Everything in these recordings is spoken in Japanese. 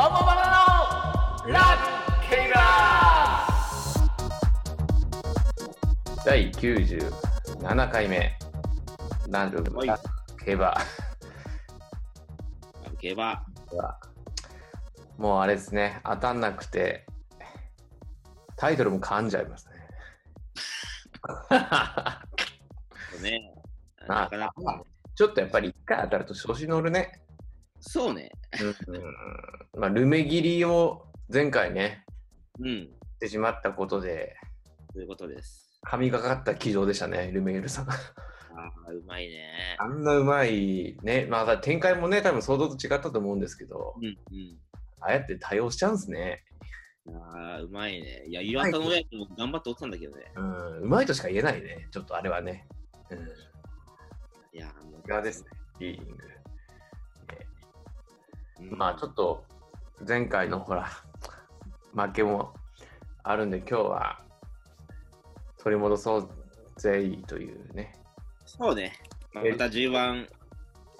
オモバナのラッキーラ第97回目ランドはいラ競馬競馬。はもうあれですね当たんなくてタイトルも噛んじゃいますねね。あなかなか。ちょっとやっぱり一回当たると調子乗るね、そうね。うんまあ、ルメ切りを前回ねうん。してしまったことでということです。神がかった騎乗でしたねルメールさんああ、うまいね。あんなうまいね、まあ展開もね、多分想像と違ったと思うんですけど、うんああやって対応しちゃうんですね。うん。ああ、うまいね。いや、岩田の親も頑張っておったんだけどね。うん、うまいとしか言えないね、ちょっとあれはね。うん、いや、もう。ですね、リーディング。うんまあちょっと前回のほら、負けもあるんで、今日は取り戻そうぜというね。そうね。まあ、また G1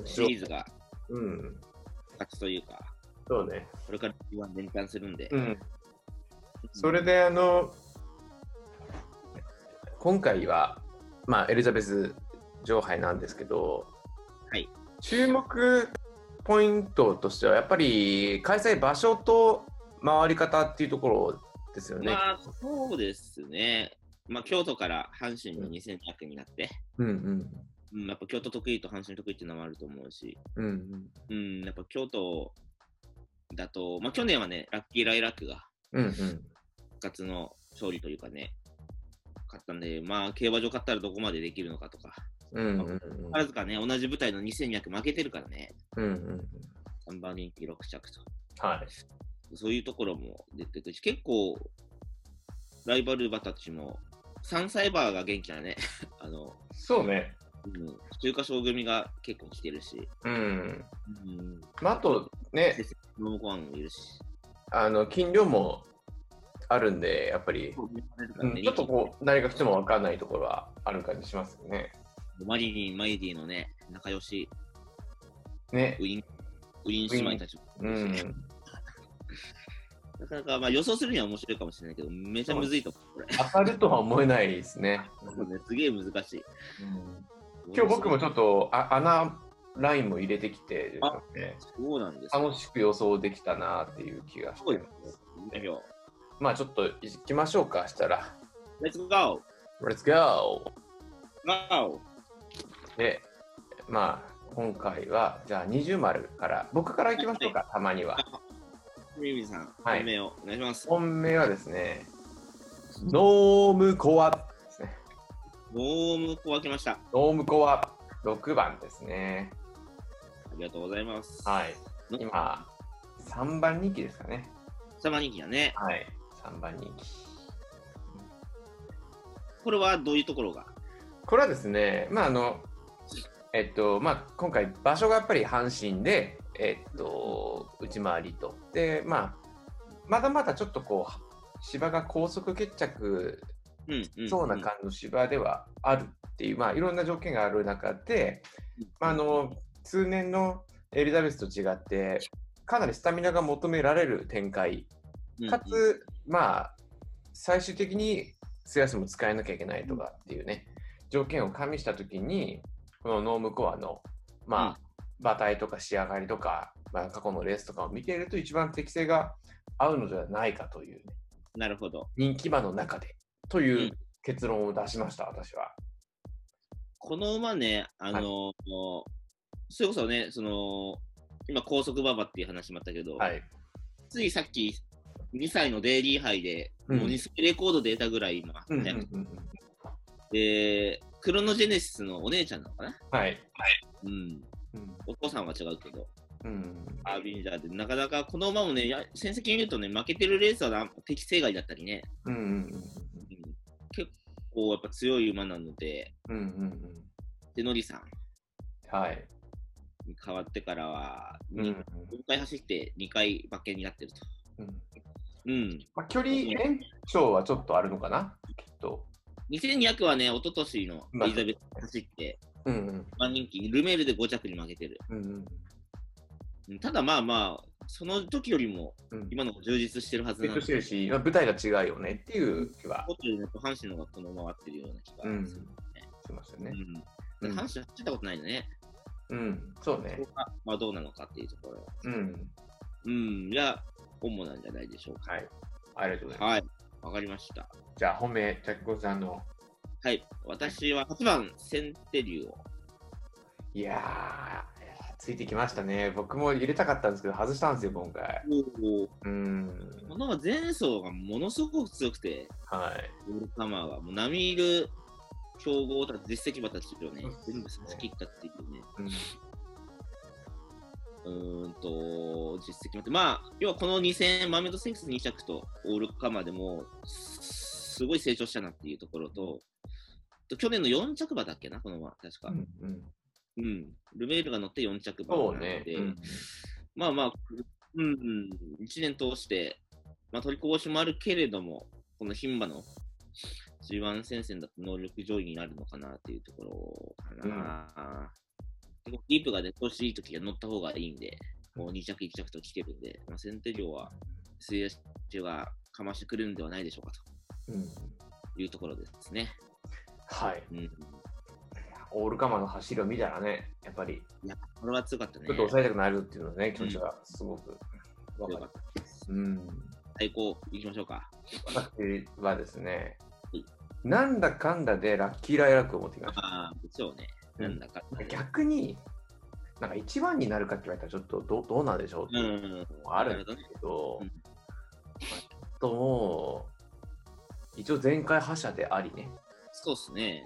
シリーズがうん、勝ちというか、そうね。これから G1 連単するんで。うん、それであの今回は、まあ、エリザベス女王杯なんですけど、はい注目ポイントとしてはやっぱり開催場所と回り方っていうところですよね。まあ、そうですね。まあ、京都から阪神の2200になって、うんうん。うん、やっぱ京都得意と阪神得意っていうのもあると思うし、うんうん。うん、やっぱ京都だと、まあ、去年はね、ラッキーライラックがうんうん。復活の勝利というかね、勝ったんで、まあ、競馬場勝ったらどこまでできるのかとか、うんうんうん。宝塚ね、同じ舞台の2200負けてるからね、うんうん3番人気6着と、はい。そういうところも出てくるし、結構、ライバル馬たちも、3歳馬が元気だね。あの、そうね。うん、中華賞組が結構来てるし、うん。うん、まあ、あとね、ノーコアンもいるし、あの金量もあるんで、やっぱり、うん。ちょっとこう、何が来ても分かんないところはある感じしますよね。マリリン、マイディのね、仲良しねウ。ィン、ウィン姉妹たちもうん。なかなか、まあ、予想するには面白いかもしれないけど、めちゃむずいと思う、これ。当たるとは思えないですね。ねすげえ難しい。今日僕もちょっとあ穴ラインも入れてきて、あねそうなんですか。楽しく予想できたなっていう気がしてまあちょっと行きましょうか、したら。Let's go! Let's go! Go! で、まあ今回は、じゃあ二重丸から、僕から行きましょうか、たまには。ミミさん、はい本命をお願いします。本命はですね、ノームコアですね。ノームコア来ました。あノームコア6番ですね。りがとうございます。はい。今、3番人気ですかね。サマ人気だね。はい。3番人気。これはどういうところが？これはですね、まああの、えっと、まあ今回場所がやっぱり阪神で、えっと、内回りと。で、まあ、まだまだちょっとこう、芝が高速決着そうな感じの芝ではあるっていう、まあいろんな条件がある中で、まあ、あの通年のエリザベスと違ってかなりスタミナが求められる展開うんかつ、まあ最終的に素足も使えなきゃいけないとかっていうね条件を加味した時にこのノームコアのまあ、馬体とか仕上がりとか、まあ、過去のレースとかを見ていると一番適性が合うのではないかという、ね、なるほど。人気馬の中でといううん結論を出しました、私は。この馬ね、あの、それこそね、その、今高速馬場っていう話もあったけど、はい。ついさっき2歳のデイリー杯で、うんもう2レコード出たぐらい今、うんうんねうんうんで、クロノジェネシスのお姉ちゃんなのかな？はい。うん。うん。お父さんは違うけど、うん。アービンジャーで、なかなかこの馬もね、や戦績見るとね、負けてるレースはな適正外だったりね、うんうんうん結構やっぱ強い馬なので、うんうんうん。で、ノリさん。はい。に変わってからは、うんに4回走って2回馬券になってると。うん。うん。まあ、距離延長はちょっとあるのかな、きっと。2200はね、一昨年のエリザベス走って、うんうん番人気、ルメールで5着に負けてる。うんうんただまあまあ、その時よりもうん、今の充実してるはずなんでしてるし、まあ、舞台が違うよねっていう気はホテルの阪神の方がこのままってるような気がする、しますよね。うんうん阪神走ったことないんでね、うん、そうねそ。こがまあどうなのかっていうところ。うん、うん、が主なんじゃないでしょうか。はい。ありがとうございます。はい、わかりました。じゃあ、本命、ジャックコさんの。はい、私は8番、センテリューを。いやー、ついてきましたね。僕も入れたかったんですけど、外したんですよ、今回。うん、この前走がものすごく強くて、はい。オールカマーがもう並みいる強豪たち、実績馬たちをね全部差し切ったっていうね、うんうーんと、実績もあって、まあ、要はこの2戦、マーメイドセンクス2着とオールカマーでも、すすごい成長したなっていうところと、と去年の4着馬だっけな、この馬、確か。うんうんうん。ルメールが乗って4着馬なので、ね。うんまあまあ、うんうん、1年通して、まあ、取りこぼしもあるけれども、この牝馬の G1 戦線だと能力上位になるのかなっていうところかな。ディープがね、調子いい時は乗った方がいいんで、もう2着、1着と来てるんで、まあ、センテリオは水泳中がかましてくるんではないでしょうかうんというところですね。はい。うん。オールカマーの走りを見たらね、やっぱり、いや、これは強かったね。ちょっと抑えたくなるっていうのね、気持ちがすごくわか。った。うん。最高、いきましょうか。私はですねはい、なんだかんだでラッキーライラックを持ってきました。ああ、そうね。なんだか。逆に、なんか一番になるかって言われたらちょっとどどうなんでしょうってう。いうんのもあるんですけど、うんまあちょっともう、一応前回覇者でありね、そうっすね。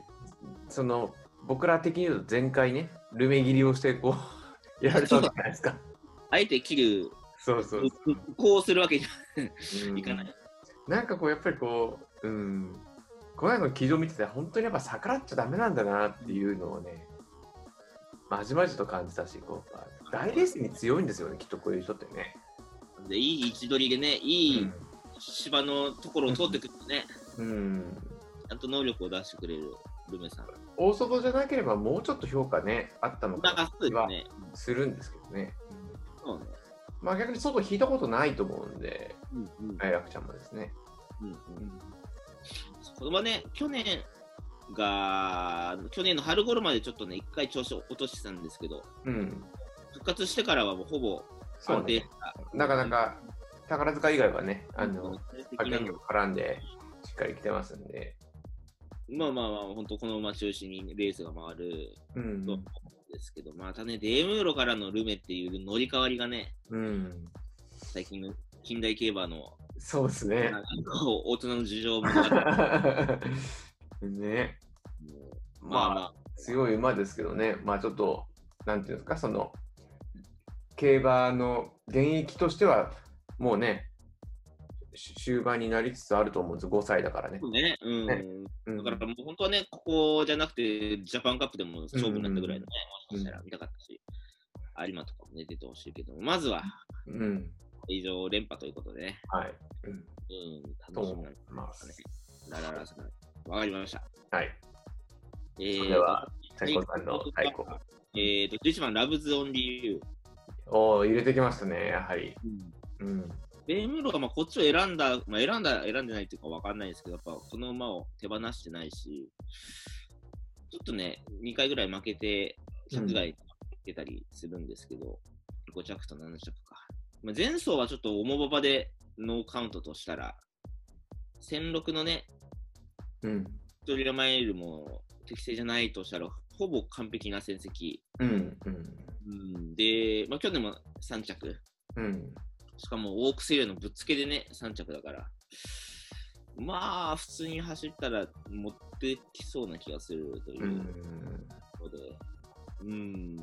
その僕ら的に言うと前回ね、ルメ切りをしてこう、やられたわけじゃないですか。あえて切る、そうそう。こうするわけじうんゃいかない。なんかこう、やっぱりこう、うん、この間の記事を見てて、本当にやっぱ逆らっちゃダメなんだなっていうのをね、まじまじと感じたし、こう大レースに強いんですよね、きっとこういう人ってね。でいい位置取りでね、いい芝のところを通ってくるとね、うん、うんちゃんと能力を出してくれるルメさん。大外じゃなければもうちょっと評価ね、あったのかだからそうですはね。するんですけどね。そうね。まあ逆に外引いたことないと思うんで、うんうん愛楽ちゃんもですね。うんうんこれはね、去年が、去年の春頃までちょっとね、一回調子を落としてたんですけど、うん。復活してからはもうほぼそう安定しね。た。なかなか宝塚以外はね、あの、派な遣力絡んでしっかり来てますんで。まあまあまあ、本当この馬中心にレースが回るうんと思うんですけど、またね、デームーロからのルメっていう乗り換わりがね、うん。最近の近代競馬のそうですね。大人の事情も ね。まあまあ、強い馬ですけどね、まあちょっと、なんていうんですか、その、競馬の現役としては、もうね、し終盤になりつつあると思うんです、5歳だからね。ね、うん。ね。うん。だからもう本当はね、ここじゃなくて、ジャパンカップでも勝負になったぐらいのね、うん。もしかしたら見たかったし、有馬とかもね、出てほしいけど、まずは。うん。以上連覇ということでね、はい。うん。楽しみないます。ね。ラララさん。わかりました。はい。えーでは、最高さんの最高。えーと、11番、ラブズ・オンリー・ユー。おお、入れてきましたね、やはり。うん。ベームーロがまあこっちを選んだ、まあ、選んだ、選んでないっていうかわかんないですけど、やっぱこの馬を手放してないし、ちょっとね、2回ぐらい負けて、着外に出たりするんですけど、5着と7着か。まあ、前走はちょっと重馬場でノーカウントとしたら、1006のね、うん。トリラマイルも適正じゃないとしたら、ほぼ完璧な戦績。うん。うん。うん、で、まあ、去年も3着。うん。しかもオークスエリアのぶっつけでね、3着だから。まあ、普通に走ったら持ってきそうな気がするというころで。うん。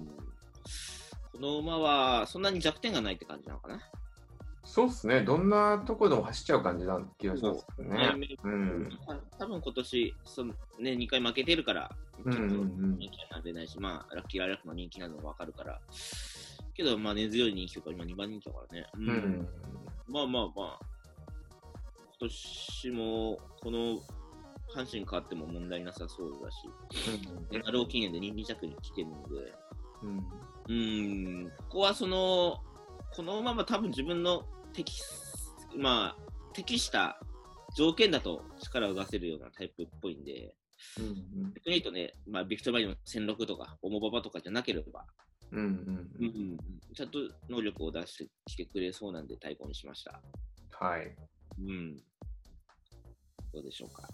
この馬はそんなに弱点がないって感じなのかな？そうっすね。どんなとこでも走っちゃう感じな気がしますけどね。ううんん。多分今年その、ね、2回負けてるから、うんうんうん人気はなれないし、まあ、ラッキーライラックの人気なのもわかるから。けど、まあ、根強い人気とか、今2番人気だからね。ううん。まあまあまあ、今年もこの阪神変わっても問題なさそうだし、うん NRO 記念で2着に来てるので、うん。うーん、ここはそのこのまま多分自分の適,、まあ、適した条件だと力を出せるようなタイプっぽいんで、うんうん逆に言うとね、まあ、ビクトバリの戦六とか、オモババとかじゃなければ、うんうんうんちゃんと能力を出してきてくれそうなんで対抗にしました。はい。うん。どうでしょうか。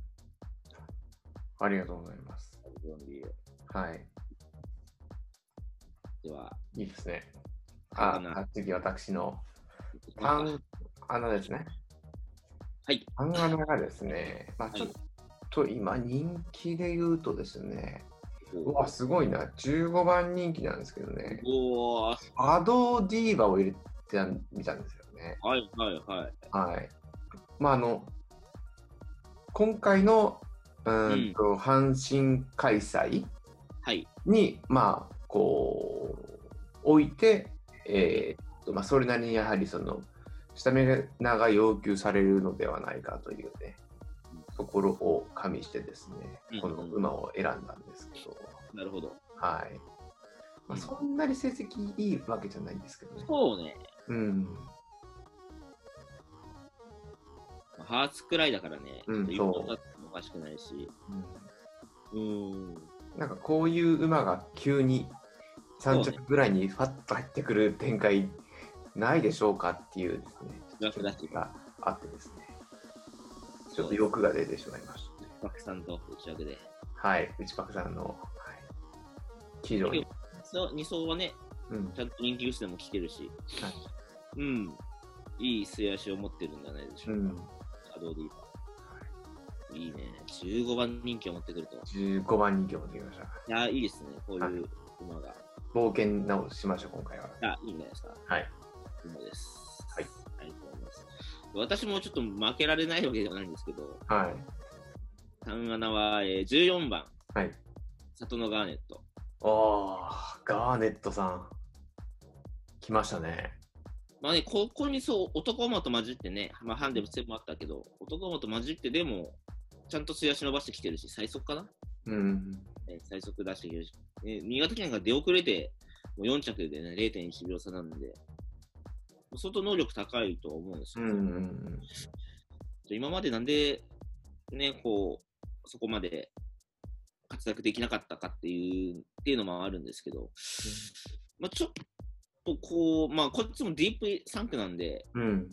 ありがとうございます。はい。では、いいですね。あ次、私のパンアナですね。はい。パンアナがですね、まあ、はいちょっと今人気で言うとですね、うおわ、すごいな、15番人気なんですけどね、おーアドディーバを入れてみたんですよね。はいはいはい。はい。まあ、あの、今回のうーんと、阪神開催はい。に、まあ、こう、置いて、えーっとまあ、それなりにやはりその、スタミナが要求されるのではないかというね、ところを加味してですね、この馬を選んだんですけど、なるほど。はい。まあ、うんそんなに成績いいわけじゃないんですけどね。そうね。うん。ハーツくらいだからね、うんちょっと一本だってもおかしくないし。うん。なんかこういう馬が急に3着ぐらいにファッと入ってくる展開ないでしょうかっていうですね、楽だしがあってですね、ちょっと欲が出てしまいましたね。パクさんと打ち上げで。はい、内パクさんの、はい、非常に、そう2走はね、うん、ちゃんと人気薄でも来てるし、はいうん。いい末足を持ってるんじゃないでしょうか。うん、シャドウディーバー。いいね。15番人気を持ってくると。15番人気を持ってきました。いや、いいですね。こういう馬が。冒険直しましょう、今回は。あ、いいんじゃないですか。はい。馬です。はい。ありがとうございます。私もちょっと負けられないわけではないんですけど、はい。単穴は、えー、14番、はい。里のガーネット。おー、ガーネットさん。来ましたね。まあね、ここにそう、男馬と混じってね、まあ、ハンデム戦もあったけど、男馬と混じってでも、ちゃんと素足伸ばしてきてるし、最速かな、うん。ね最速出してきてるし、ね、新潟県が出遅れて、もう4着でね、0.1秒差なんで、相当能力高いと思うんですよ。うんうん今までなんで、ね、こう、そこまで活躍できなかったかっていう、っていうのもあるんですけど、まあ、ちょっとこう、まあ、こっちもディープ3区なんで、うん。うん。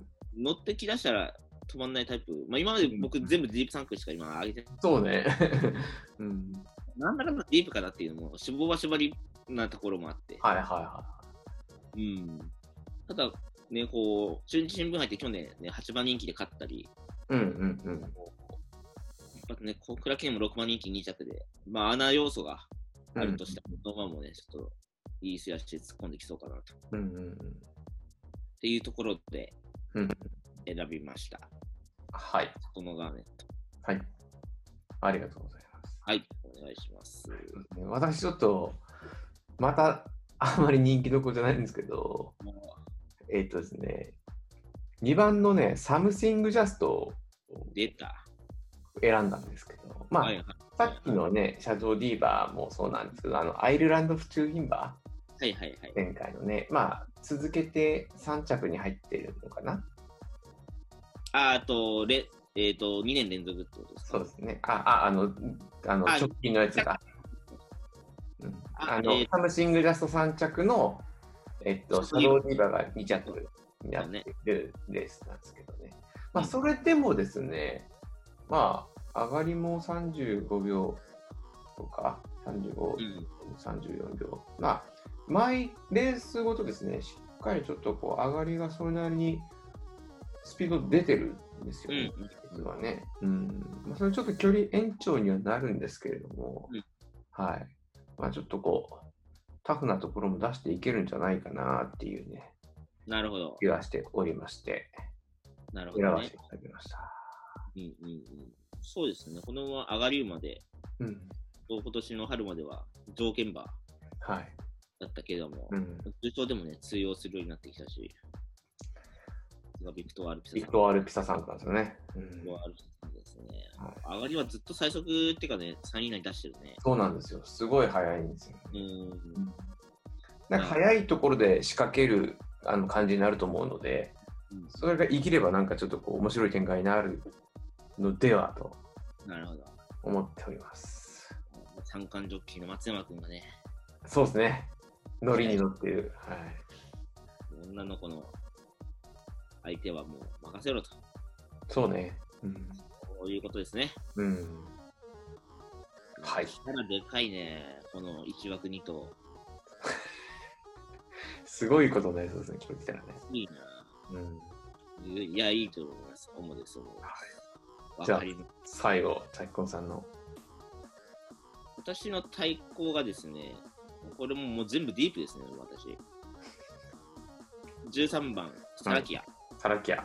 乗ってきだしたら止まんないタイプ。まあ、今まで僕全部ディープ3区しか今上げてそうね。うん。なんだかんだディープかなっていうのも、脂肪は縛りなところもあって。はいはいはうん。ただ、ね、こう、中日新聞杯って去年、ね、8番人気で勝ったり、い。うんうんうん。あとね、小倉記念も6番人気2着で、まあ、穴要素があるとしても、この馬もね、ちょっといい素足で突っ込んできそうかなと。っうんうんうん。ていうところでうん選びました。はい。この画面と。はい。ありがとうございます。はい、お願いします。私ちょっと、また、あんまり人気どころじゃないんですけど、えっ、とですね、2番のね、サムシングジャストを出た。選んだんですけど、まあ、はいはいさっきのね、シャドウディーヴァもそうなんですけど、あの、アイルランド府中牝馬、はいはいはい。前回のね、まあ、続けて3着に入ってるのかなああと、れえっ、と、2年連続ってことですか？そうですね。あ、あ、あの、あのあ直近のやつだ。うん、あの、あえーサムシングジャスト3着の、えっと、シャドウディーバーが2着になってるレースなんですけどね。まあ、うんそれでもですね、まあ、上がりも35秒とか、35、うん。34秒。まあ、毎レースごとですね、しっかりちょっとこう上がりがそれなりにスピード出てるんですよね、うん実はね。うん。まあ、それちょっと距離延長にはなるんですけれども、うんはい。まあ、ちょっとこう、タフなところも出していけるんじゃないかなっていうね、なるほど。気がしておりまして、なるほどね選ばせてい。ただきました。うんうんうん。そうですね。この馬上がり馬で、うん。今年の春までは条件馬はい。だったけれども、うん。重賞でもね、通用するようになってきたし、ヴィクトワールピサ産。ヴィクトワールピサ産なんですよね。うんヴィクトワールピサ産ですね。はい上がりはずっと最速っていうかね、3位以内に出してるね。そうなんですよ。すごい速いんですよ。うん。なんか速いところで仕掛けるあの感じになると思うので、うんそれが生きればなんかちょっとこう面白い展開になるのではとなるほど。思っております。三冠ジョッキーの松山君がね、そうですね。ノリに乗っている。はい。女の子の相手はもう任せろと。そうね。うん。そういうことですね。うん。はい力でかいね、この1枠2頭。すごいことになりそうですね、これ来たらね。いいな。うん。いや、いいと思います。主です。思うわじゃあかります。最後、チャッコンさんの。私の対抗がですね、これももう全部ディープですね、私。13番、サラキア。サラキア。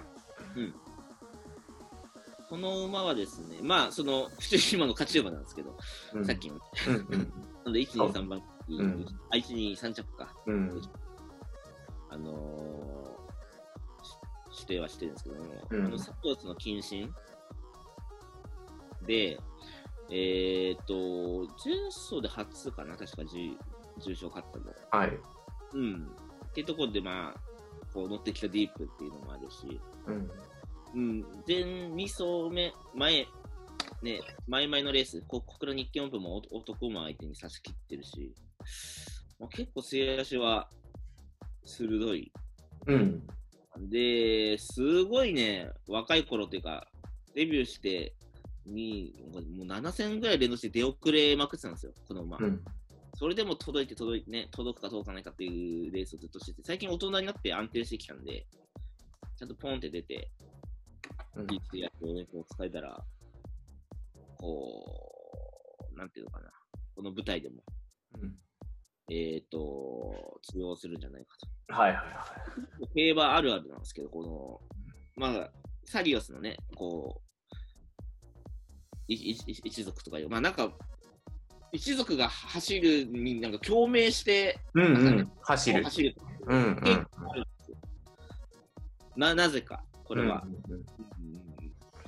この馬はですね、まあ、その、普通に今の勝ち馬なんですけど、うんさっきの。うんうん。なので、1、2、3番、うんあ、1、2、3着か。うん。あのーし指定はしてるんですけども、うんあのサポーツの謹慎？で、えっ、と、前走で初かな、確か重重賞勝ったの。はい。うん。っていうところで、まあ、こう乗ってきたディープっていうのもあるし、うん。うん、前2走目、前、ね、前々のレース、ここから日経オープンも男男馬相手に差し切ってるし、まあ、結構末足は鋭い。うん。で、すごいね、若い頃っていうか、デビューして、にもう7戦ぐらい連動して出遅れまくってたんですよ、この馬。うん。それでも届いて届いてね、届くか届かないかっていうレースをずっとしてて、最近大人になって安定してきたんで、ちゃんとポンって出て、うんいいってやつをね、こう使えたら、こう、なんていうのかな、この舞台でも、うんえっ、と、通用するんじゃないかと。はいはいはい。競馬あるあるなんですけど、この、まあ、サリオスのね、こう、いいい一族とかいう、まあなんか、一族が走るになんか共鳴してうんうん。走る。走るうんうん。な、なぜか、これは。うんうん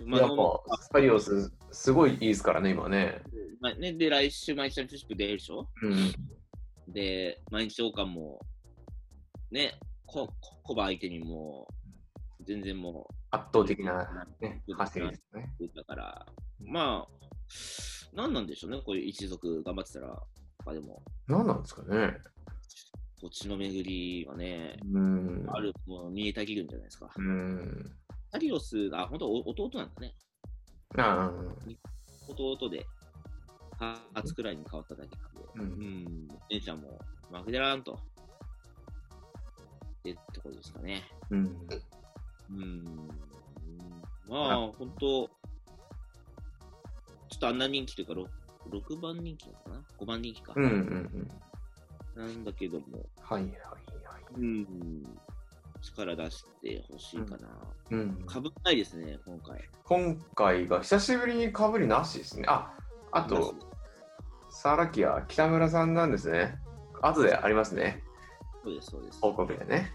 やっぱ、スパリオス、すごいいいですからね、今ね。まあね、で、来週毎日チャンピオンシップ出るでしょうん。で、毎日王冠も、ね、ここコバ相手にも、全然も圧倒的う、な、ね、走りですね。だから、まあ、何なんでしょうね、こういう一族頑張ってたら、まあでも、何なんですかね。土地の巡りはね、うん。ある、もう見えたぎるんじゃないですか。うん。サリオスが、本当お弟なんだね。ああ。弟で、初くらいに変わっただけなんで、う。うんん、姉ちゃんも負けてらんと。ってところですかね。うん。うん。まあ、本当ちょっとあんな人気というか、6, 6番人気かな ?5 番人気か。うんうんうん。なんだけども、はいはいはい。うん、力出してほしいかな。うん。かぶんないですね、今回。今回が久しぶりにかぶりなしですね。あ、あと、サラキア、北村さんなんですね。後でありますね。そうです、そうです。報告でね。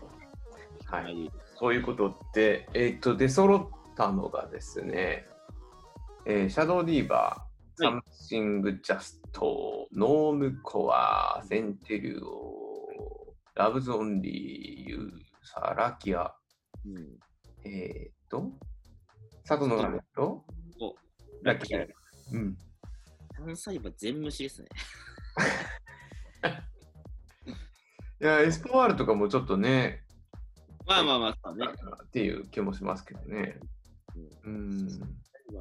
は。はいい。そういうことで、えっ、と、出揃ったのがですね、えーシャドウディーヴァ、サムシングジャスト、ノームコア、センテリュオ、ラヴズオンリーユー、サラキア、うん。えっ、と、サトノラメと、お、ラッキー。うん。単細胞全無視ですね。いや、エスポワールとかもちょっとね、まあまあまあ、そうね。っていう気もしますけどね。うん。ま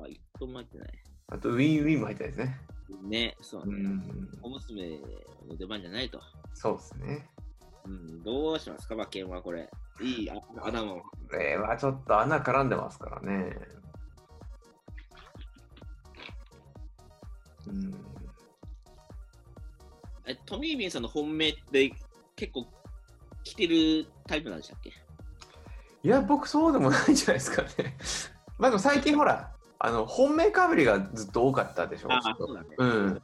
あ、一個も入ってない。あと、ウィンウィンも入ったですね。ね、そううね。ん。小娘の出番じゃないと。そうですね。うん、どうしますか、馬券はこれ。いいあ 穴も。これはちょっと穴絡んでますからね。うん。え、トミービンさんの本命って結構来てるタイプなんでしたっけ？いや、僕そうでもないんじゃないですかね。まあでも最近ほら、あの、本命かぶりがずっと多かったでしょ？ああそうだねうん。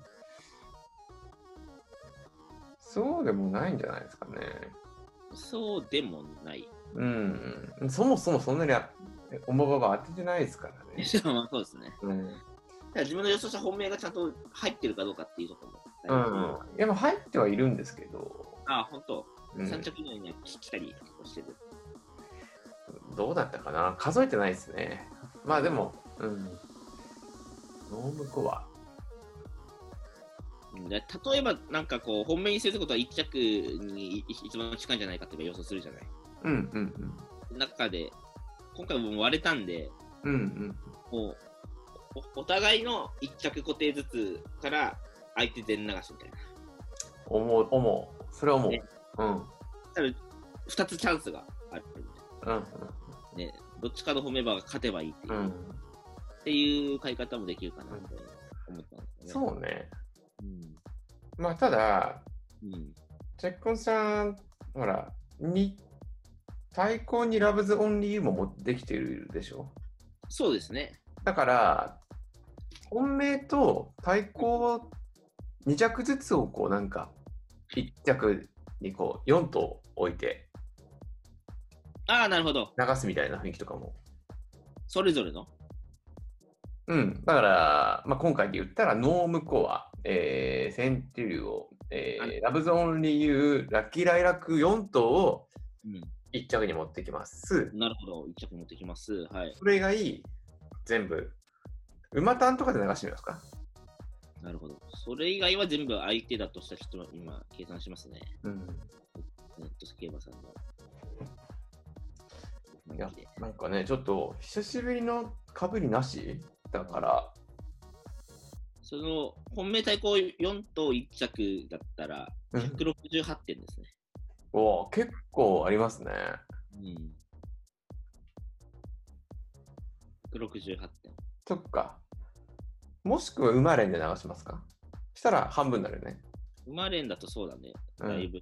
そうでもないんじゃないですかね。そうでもない。うん。そもそもそんなにあ重ばば当ててないですからね。まあそうですね。うん。だから自分の予想した本命がちゃんと入ってるかどうかっていうところも。うん。いや、まあ入ってはいるんですけど。ああ、本当。うん三着以内には来たりしてる。どうだったかな？数えてないですね。まあでも、うん。ノームコア。で例えば、なんかこう、本命にすることは1着に一番近いんじゃないかって予想するじゃない。うんうん中で、今回もう割れたんで、うん。うんうん。もうおお互いの1着固定ずつから相手全流しみたいな。思う、思う。それは思う。ねうん。うん多分2つチャンスがあるみたいな。ね、どっちかの褒め場が勝てばいいっていう,、うん。うん。っていう買い方もできるかなと思ったんですよね。そうね。うん。まあただ、うん。チェッコンさん、ほら、に、対抗にラブズオンリーも持ってきてるでしょ？そうですね。だから、本命と対抗2着ずつをこうなんか、1着にこう4頭置いてああ、なるほど。流すみたいな雰囲気とかも。それぞれの？うん。だから、まあ、今回で言ったら、ノームコア、えーセンティリオ、えはーラブズオンリーユー、ラッキーライラック4頭をうん。1着に持ってきます。なるほど。1着持ってきます。はい。それ以外、全部、馬単とかで流してみますかなるほど。それ以外は全部相手だとした人は今、計算しますね。うん。ネットスケーバーさんの。いや、なんかね、ちょっと久しぶりのかぶりなし？だから、その、本命対抗4と1着だったら、うん168点ですね。おー結構ありますね。うん。168点。そっか。もしくは馬連で流しますか？したら半分になるよね。馬連だとそうだね。うんだいぶ。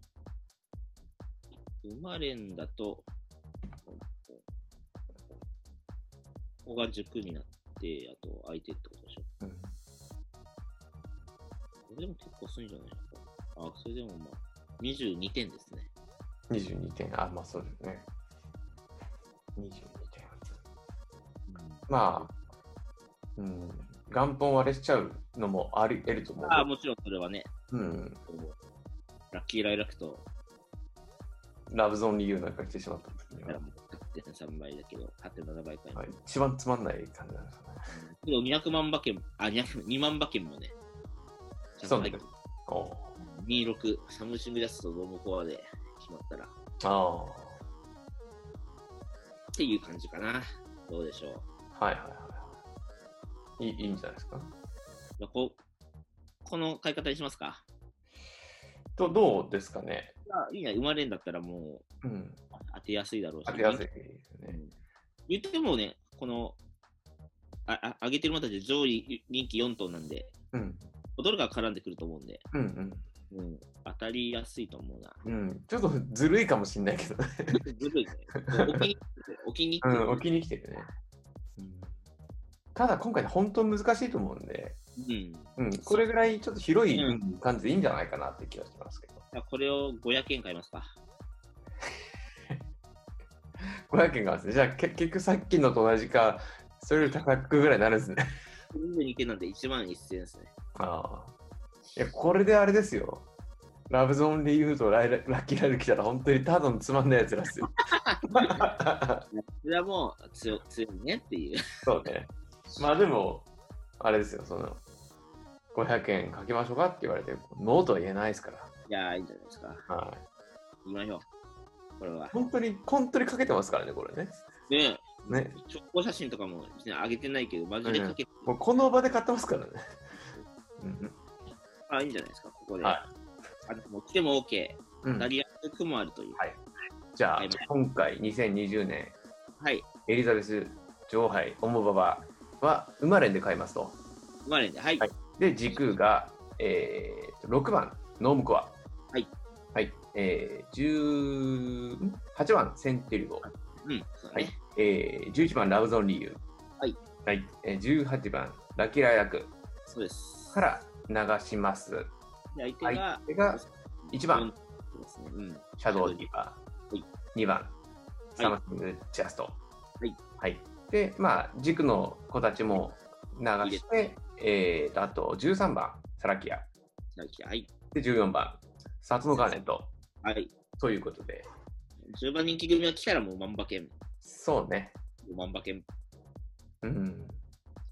馬連だと、ここが軸になって、あと相手ってことでしょ。うん。これでも結構すんじゃないですか。あ、それでもまあ、22点ですね。22点。あ、まあそうですね。22点。まあ、うん。元本割れしちゃうのもあり得ると思う。あ、もちろんそれはね、うん。ラッキーライラックと、ラブゾーン理由なんか来てしまった時にはだから、もう8.3倍だけど、8.7倍か、はい、一番つまんない感じなんですよね。けど200万馬券、あ、200 2万馬券もね、ちゃんと入ってるおー26、サムシングジャストとドームコアで決まったら、っあていう感じかな。どうでしょう。あ。はいはいはい。いいいいんじゃないですか？まあここの買い方にしますか。と、どうですかね？まあ、いいや、生まれんだったらもううん。当てやすいだろうし。当てやすいですね。うん言ってもね、この、ああ上げてる馬たち上位人気4頭なんで、うん。どれが絡んでくると思うんで、うんうん、当たりやすいと思うな。うん。うん。ちょっとずるいかもしんないけどね。ずる いね。置きに置きにうん、置きに来てるね。うん、ただ、今回本当難しいと思うんで、うん。うん、これぐらいちょっと広いうん感じでいいんじゃないかなって気がしますけど。これを500円買いますか。500円があるんですね。じゃあ、け結局さっきのと同じか、それより高くぐらいになるんですね。22件なんで1万1000円ですね。ああ。いや、これであれですよ。ラブゾーンリユーとライララッキーライル来たら本当にただのつまんないやつらっすよ。それはもう強強いねっていう。そうね。まあでも、あれですよ、その、500円かけましょうかって言われて、ノーとは言えないですかいやー、いいんじゃないですか。ら。はい。行きましょう。これは。本当に、本当にかけてますからね、これね。ねね。直行写真とかも別に上げてないけど、マジでかけて、もうこの場で買ってますからね。うんあ、いいんじゃないですか、ここで。はあでも来ても OK。うん当たりやすくもあるという。はいじゃあはい、今回2020年、はい。エリザベス女王杯オモババは馬連で買いますと。生まれんで、はい。はいで、軸が、えー、6番、ノームコア。はい。はい。えー、18番、センテリゴ。うん、そうだはいね。。えー、11番、ラブゾンリユー。はい。はい。えー、18番、ラキラヤクそうです。から流します。で相手が、相手が1番、そうん。シャドウディーバはいー。2番、サムシングジャスト。はい。はい。で、まあ、軸の子たちも流して、えーと、あと13番、サラキア。はい。で、14番、サツノガーネット。はい。ということで、10番人気組は来たらもう万馬券そうね。5万馬券、うん。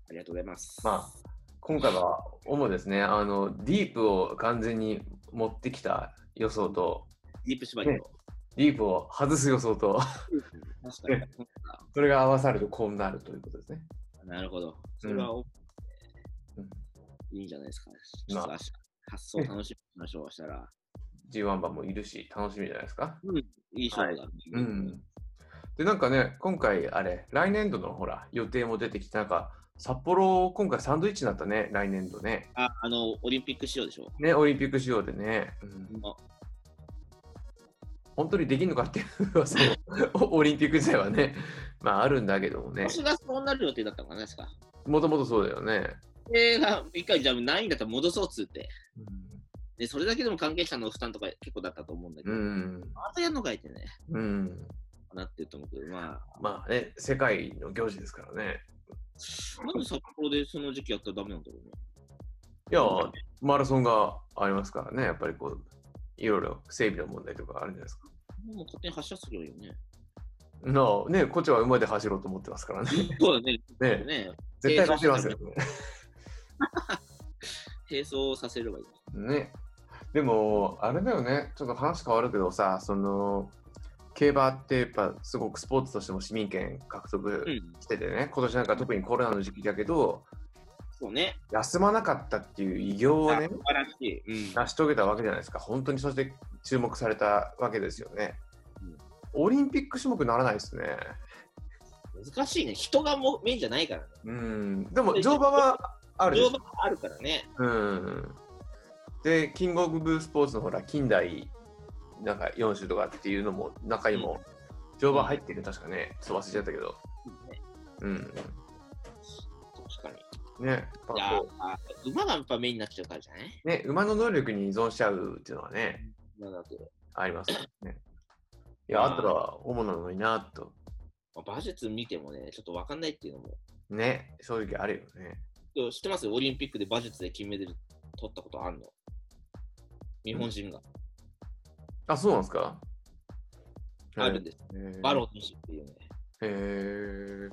ありがとうございます。まあ、今回は主ですね、あの、ディープを完全に持ってきた予想と、ディープ縛りと。ディープを外す予想と、確かに。それが合わさるとこうなるということですね。なるほど。それは、うんいいんじゃないですか。ちょっと明日発想楽しみましょう。したら。G1 番もいるし、楽しみじゃないですか？うん。いい勝負だ。うん。で、なんかね、今回、あれ、来年度のほら、予定も出てきて、なんか、札幌、今回サンドイッチになったね、来年度ね。あ、あの、オリンピック仕様でしょ？ね、オリンピック仕様でね。うんあ本当にできるのかっていう オリンピック自体はね、まああるんだけどもね今、年がそうなる予定だったのかな、確か。もともとそうだよね。映画、一回じゃあないんだったら戻そうっつって。で、それだけでも関係者の負担とか結構だったと思うんだけど、うん。またやるのかいってね、うん。なってると思うけど、まあ、まあね、世界の行事ですからね。なんで札幌でその時期やったらダメなんだろうね。いや、マラソンがありますからね、やっぱりこう、いろいろ整備の問題とかあるんじゃないですか。もう勝手に発射するよね。なあね、こっちは馬で走ろうと思ってますからね。そうだね。ねね絶対走りますよね。並走させればいい。ね。でも、あれだよね、ちょっと話変わるけどさ、その、競馬ってやっぱすごくスポーツとしても市民権獲得うん。しててね、今年なんか特にコロナの時期だけど、そうね。休まなかったっていう偉業をね素、晴らしい。うん。成し遂げたわけじゃないですか。本当にそして注目されたわけですよね。うんオリンピック種目ならないですね。難しいね。人がもうメインじゃないからね。うん。でも乗馬はある乗馬あるからね。うん。で、キングオブスポーツのほら、近代なんか4種とかっていうのも中にも乗馬入ってる、確かね。ちょっと忘れちゃったけど。ねうん。確かに。ね。やっぱこあ馬がやっぱメインになっちゃうからじゃない？うね、馬の能力に依存しちゃうっていうのはね。ありますよね。いや、あったら主なのになと。まあ馬術見てもね、ちょっとわかんないっていうのも。ね、正直あるよね。知ってます？オリンピックで馬術で金メダル取ったことあるの？日本人が。あ、そうなんですか？あるんです。バロン西っていうね。へー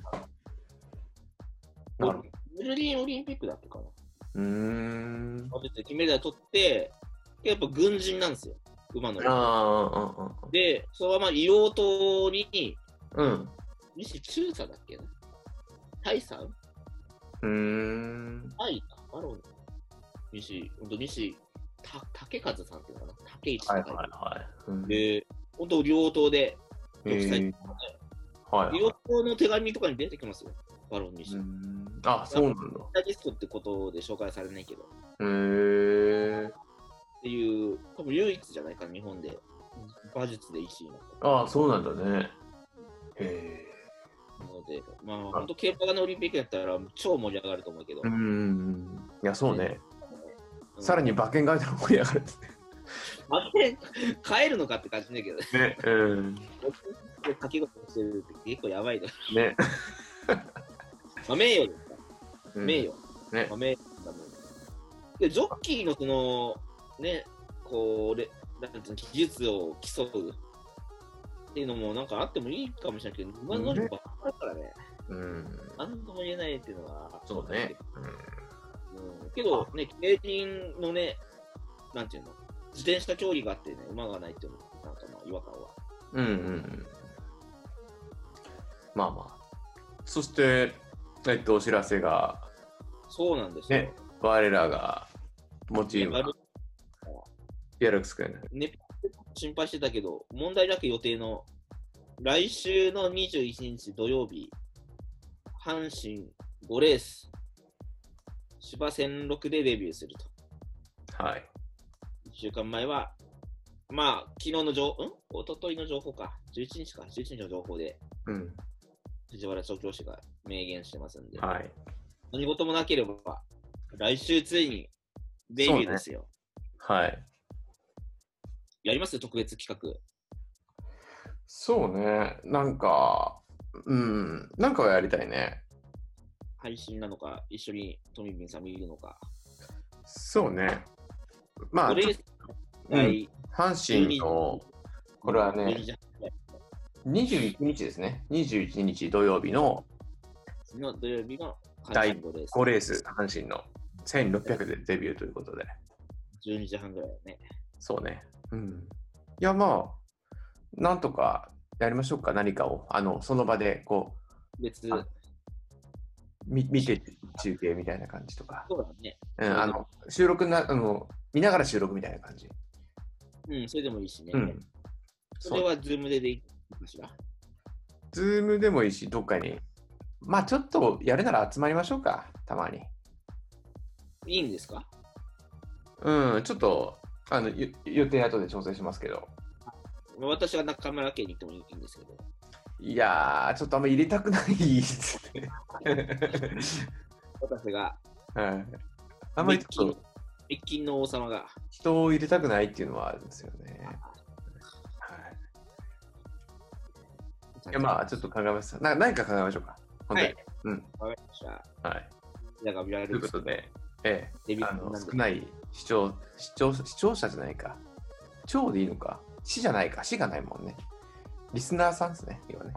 なるほどベルリンオリンピックだったかな。うーん。金メダル取って、やっぱ軍人なんですよ。馬の。ああ、で、そのまま硫黄島に、うんうん。西中佐だっけな大佐うん？うーん。大かバロン西、ほんと西、た竹和さんっていうのかな？竹市はいとかはいはい。うんで、本当両党で、へ独裁ーはいはい両党の手紙とかに出てきますよ、バロン西。うスんあ、そうなんだ。タリストってことで紹介されないけど、っへえ。ていう、多分唯一じゃないか、日本で、馬術で石井の。ああ、そうなんだね。へなので、まあ、本当、競馬がのオリンピックやったら超盛り上がると思うけど、え。うん。いや、そうね。うんさらに馬券盛り上がるってあれ、変えるのかって感じだけどね。ね。うん。掛け事してるって結構やばいの。ね。まあ、名誉ですかうん名誉。ねまあ、名誉だもんで、ジョッキーのその、ね、こう、れなんていうの技術を競うっていうのもなんかあってもいいかもしれないけど、馬の能力ばっかりだからね、うん。なんとも言えないっていうのは、そうね。うん。けど、ね、競輪のね、なんていうの、自転車競技があってね、馬がないっていうのも、なんかまあ違和感は。うん。うんうん。まあまあ。そして、えっと、お知らせが、そうなんですよ。ね、我らが、モチームねバルピアルクスくん。ね、心配してたけど、問題なく予定の来週の21日土曜日、阪神5レース、芝戦6でデビューすると。はい。1週間前は、まあ、昨日の情報、ん？一昨日の情報か、11日か、11日の情報で、うん。藤原調教師が明言してますんで、はい。何事もなければ、来週ついにデビューですよ。はい。やります？特別企画。そうね。なんか、うん。なんかはやりたいね。配信なのか、一緒にトミビンさん見るのか。そうね。まあ、うん第阪神の、これはね、12時21日ですね。21日土曜日のその土曜日の第阪神5レース。5レース、阪神の1600でデビューということで。12時半ぐらいだね。そうね。うん。いや、まあ、なんとかやりましょうか、何かを。あの、その場で、こう、み見て中継みたいな感じとか。そうだね。うん、あの、収録な、あの、見ながら収録みたいな感じ。うん、それでもいいしね。うん。それはズームででいいかしら。ズームでもいいし、どっかに。まあ、ちょっとやるなら集まりましょうか、たまに。いいんですか？うん、ちょっと、あの、ゆ予定後で調整しますけど。私は中村家に行ってもいいんですけど。いやー、ちょっとあんま入れたくない。私が、はい。あんまりちょっと一金の王様が。人を入れたくないっていうのはあるんですよね。はい。いや、まあ、ちょっと考えます。な何か考えましょうか。本当に。はいわかりました。はい。じゃあ、ガビラルということで、ええ、あの少ない視聴視聴視聴者じゃないか。超でいいのか。死じゃないか。死がないもんね。リスナーさんですね、要はね。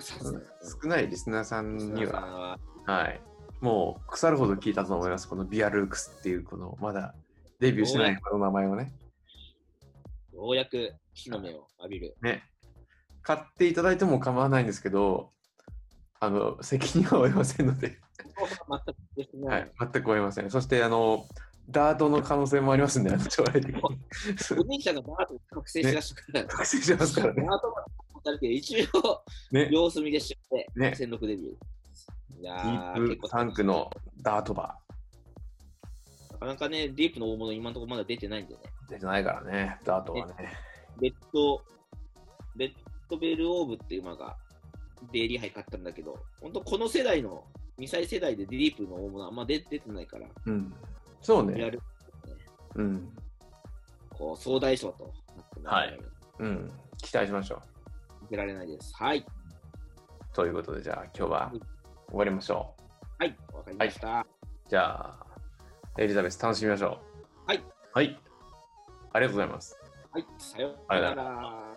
少ないリスナーさんには、ははい。もう腐るほど聞いたと思います。このビアルークスっていう、このまだデビューしてないこの名前をね。ようやく火の目を浴びる。ね。買っていただいても構わないんですけど、あの、責任は負いませんので、全くね、はい、全く負いません。そして、あの、ダートの可能性もありますんで、将来的に。お兄ちゃんがダート覚醒しだしてくる。覚醒しますからね。ダートがあるけど、一応、ね。様子見でして、ね戦力デビュー。いやデーィープタンクのダートバなかなかね、ディープの大物、今のところまだ出てないんでね。ー。出てないからね、ダートはね。レッド、レッドベルオーブっていう馬がデイリー杯買ったんだけど、本当この世代の、2歳世代でディープの大物あんま出出てないから、うん。そうね。やる、うん。こう、総大将となってもらえるうん。期待しましょ負けられないです。はい。う。ということで、じゃあ今日は終わりましょはい、わかりました。う。じゃあ、エリザベス楽しみましょう。はい。はい。ありがとうございます。はい、さようなら。